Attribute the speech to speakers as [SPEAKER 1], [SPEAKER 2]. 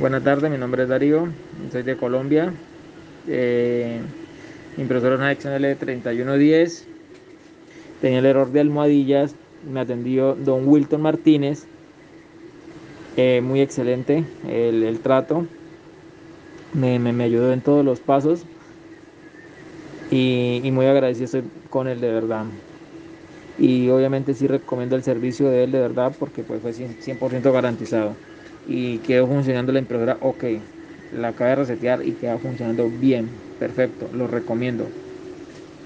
[SPEAKER 1] Buenas tardes, mi nombre es Darío, soy de Colombia. Eh, impresora una XL3110. Tenía el error de almohadillas. Me atendió don Wilton Martínez. Eh, muy excelente el, trato. Me, ayudó en todos los pasos. Y, y muy agradecido estoy con él de verdad y obviamente sí recomiendo el servicio de él de verdad porque pues fue 100% garantizado y quedó funcionando la impresora ok la acabé de resetear y queda funcionando bien perfecto lo recomiendo